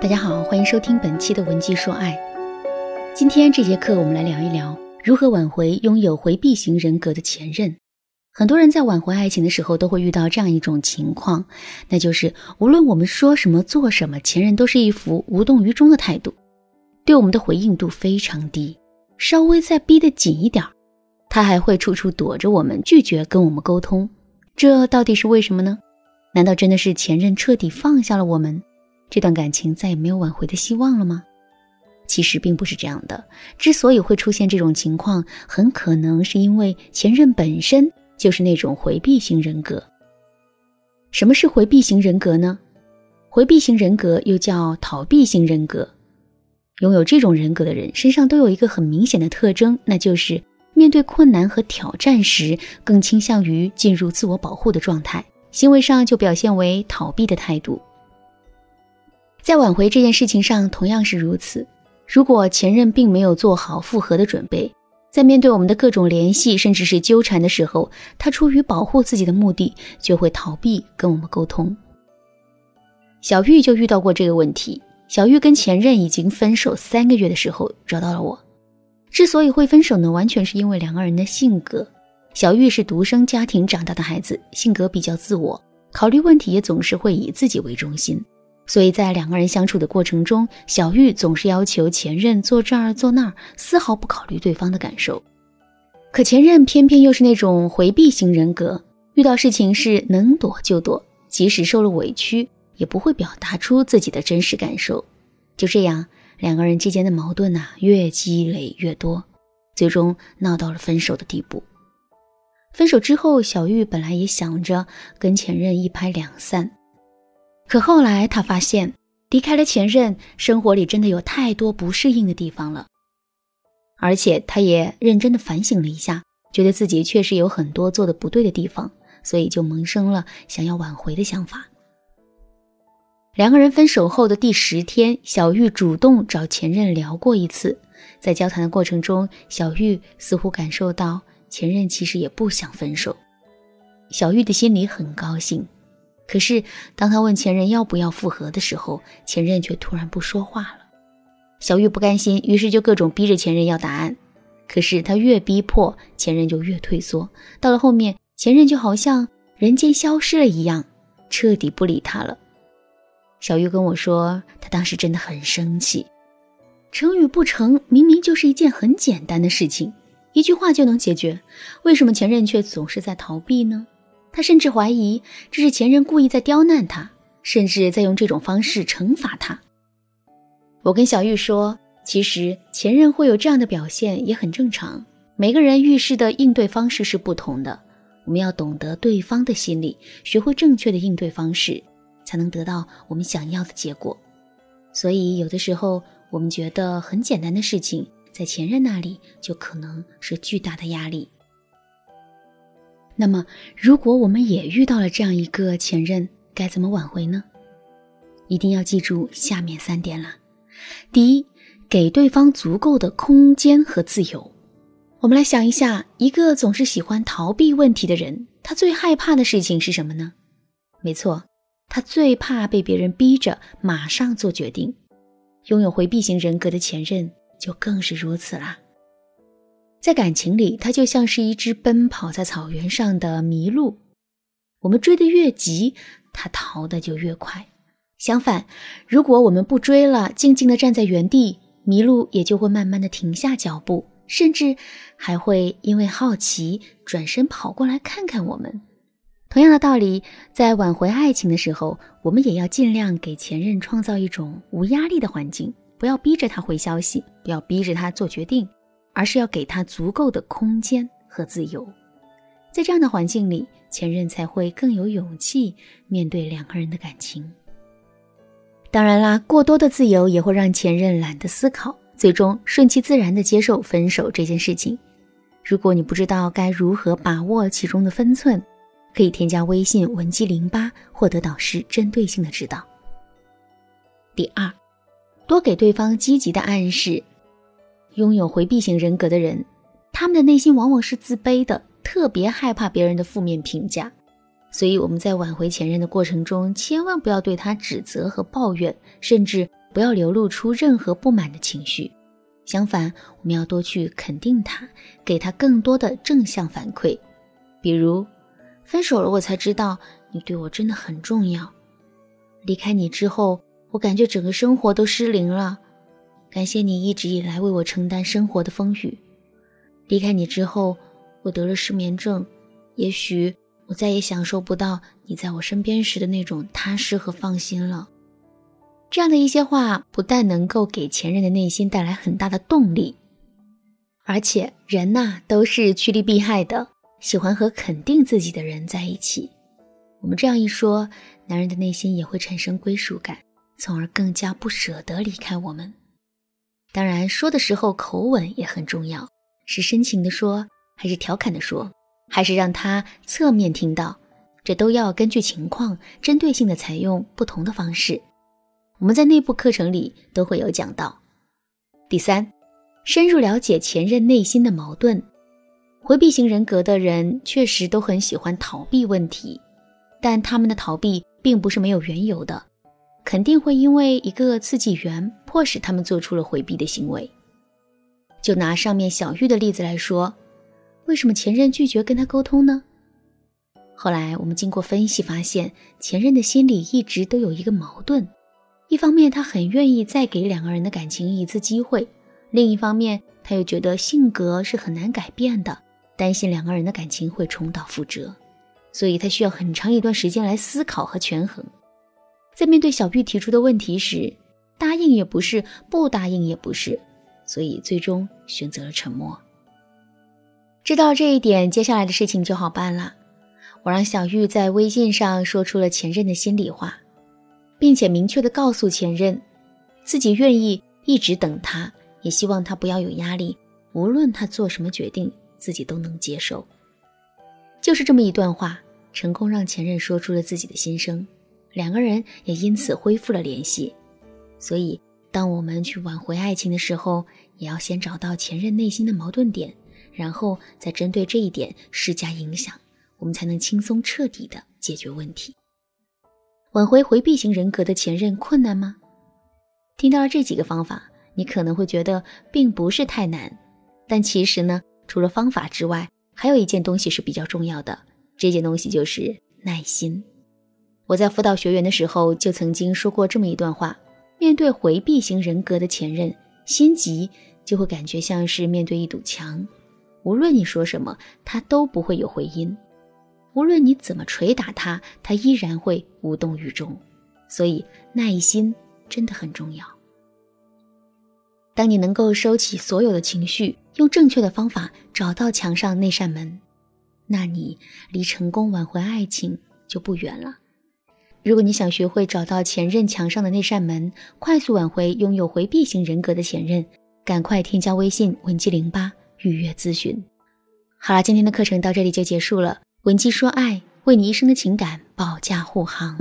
大家好，欢迎收听本期的文姬说爱。今天这节课，我们来聊一聊如何挽回拥有回避型人格的前任。很多人在挽回爱情的时候，都会遇到这样一种情况，那就是无论我们说什么、做什么，前任都是一副无动于衷的态度，对我们的回应度非常低。稍微再逼得紧一点，他还会处处躲着我们，拒绝跟我们沟通。这到底是为什么呢？难道真的是前任彻底放下了我们？这段感情再也没有挽回的希望了吗？其实并不是这样的。之所以会出现这种情况，很可能是因为前任本身就是那种回避型人格。什么是回避型人格呢？回避型人格又叫逃避型人格。拥有这种人格的人身上都有一个很明显的特征，那就是面对困难和挑战时，更倾向于进入自我保护的状态，行为上就表现为逃避的态度。在挽回这件事情上，同样是如此。如果前任并没有做好复合的准备，在面对我们的各种联系，甚至是纠缠的时候，他出于保护自己的目的，就会逃避跟我们沟通。小玉就遇到过这个问题。小玉跟前任已经分手三个月的时候，找到了我。之所以会分手呢，完全是因为两个人的性格。小玉是独生家庭长大的孩子，性格比较自我，考虑问题也总是会以自己为中心。所以在两个人相处的过程中，小玉总是要求前任做这儿做那儿，丝毫不考虑对方的感受。可前任偏偏又是那种回避型人格，遇到事情是能躲就躲，即使受了委屈，也不会表达出自己的真实感受。就这样，两个人之间的矛盾呐越积累越多，最终闹到了分手的地步。分手之后，小玉本来也想着跟前任一拍两散。可后来，他发现离开了前任，生活里真的有太多不适应的地方了。而且，他也认真的反省了一下，觉得自己确实有很多做的不对的地方，所以就萌生了想要挽回的想法。两个人分手后的第十天，小玉主动找前任聊过一次，在交谈的过程中，小玉似乎感受到前任其实也不想分手，小玉的心里很高兴。可是，当他问前任要不要复合的时候，前任却突然不说话了。小玉不甘心，于是就各种逼着前任要答案。可是他越逼迫，前任就越退缩。到了后面，前任就好像人间消失了一样，彻底不理他了。小玉跟我说，他当时真的很生气。成与不成，明明就是一件很简单的事情，一句话就能解决，为什么前任却总是在逃避呢？他甚至怀疑这是前任故意在刁难他，甚至在用这种方式惩罚他。我跟小玉说，其实前任会有这样的表现也很正常。每个人遇事的应对方式是不同的，我们要懂得对方的心理，学会正确的应对方式，才能得到我们想要的结果。所以，有的时候我们觉得很简单的事情，在前任那里就可能是巨大的压力。那么，如果我们也遇到了这样一个前任，该怎么挽回呢？一定要记住下面三点了。第一，给对方足够的空间和自由。我们来想一下，一个总是喜欢逃避问题的人，他最害怕的事情是什么呢？没错，他最怕被别人逼着马上做决定。拥有回避型人格的前任就更是如此啦。在感情里，它就像是一只奔跑在草原上的麋鹿，我们追得越急，它逃得就越快。相反，如果我们不追了，静静地站在原地，麋鹿也就会慢慢地停下脚步，甚至还会因为好奇转身跑过来看看我们。同样的道理，在挽回爱情的时候，我们也要尽量给前任创造一种无压力的环境，不要逼着他回消息，不要逼着他做决定。而是要给他足够的空间和自由，在这样的环境里，前任才会更有勇气面对两个人的感情。当然啦，过多的自由也会让前任懒得思考，最终顺其自然的接受分手这件事情。如果你不知道该如何把握其中的分寸，可以添加微信文姬零八，获得导师针对性的指导。第二，多给对方积极的暗示。拥有回避型人格的人，他们的内心往往是自卑的，特别害怕别人的负面评价。所以我们在挽回前任的过程中，千万不要对他指责和抱怨，甚至不要流露出任何不满的情绪。相反，我们要多去肯定他，给他更多的正向反馈。比如，分手了，我才知道你对我真的很重要。离开你之后，我感觉整个生活都失灵了。感谢你一直以来为我承担生活的风雨。离开你之后，我得了失眠症。也许我再也享受不到你在我身边时的那种踏实和放心了。这样的一些话，不但能够给前任的内心带来很大的动力，而且人呐都是趋利避害的，喜欢和肯定自己的人在一起。我们这样一说，男人的内心也会产生归属感，从而更加不舍得离开我们。当然，说的时候口吻也很重要，是深情的说，还是调侃的说，还是让他侧面听到，这都要根据情况，针对性的采用不同的方式。我们在内部课程里都会有讲到。第三，深入了解前任内心的矛盾。回避型人格的人确实都很喜欢逃避问题，但他们的逃避并不是没有缘由的，肯定会因为一个刺激源迫使他们做出了回避的行为。就拿上面小玉的例子来说，为什么前任拒绝跟他沟通呢？后来我们经过分析发现，前任的心里一直都有一个矛盾。一方面，他很愿意再给两个人的感情一次机会；另一方面，他又觉得性格是很难改变的，担心两个人的感情会重蹈覆辙，所以他需要很长一段时间来思考和权衡。在面对小玉提出的问题时，答应也不是，不答应也不是，所以最终选择了沉默。知道这一点，接下来的事情就好办了。我让小玉在微信上说出了前任的心里话。并且明确的告诉前任，自己愿意一直等他，也希望他不要有压力，无论他做什么决定，自己都能接受。就是这么一段话，成功让前任说出了自己的心声，两个人也因此恢复了联系。所以，当我们去挽回爱情的时候，也要先找到前任内心的矛盾点，然后再针对这一点施加影响，我们才能轻松彻底的解决问题。挽回回避型人格的前任困难吗？听到了这几个方法，你可能会觉得并不是太难。但其实呢，除了方法之外，还有一件东西是比较重要的。这件东西就是耐心。我在辅导学员的时候，就曾经说过这么一段话：面对回避型人格的前任，心急就会感觉像是面对一堵墙，无论你说什么，他都不会有回音。无论你怎么捶打他，他依然会无动于衷。所以耐心真的很重要。当你能够收起所有的情绪，用正确的方法找到墙上那扇门，那你离成功挽回爱情就不远了。如果你想学会找到前任墙上的那扇门，快速挽回拥有回避型人格的前任，赶快添加微信文姬零八预约咨询。好了，今天的课程到这里就结束了。文姬说：“爱，为你一生的情感保驾护航。”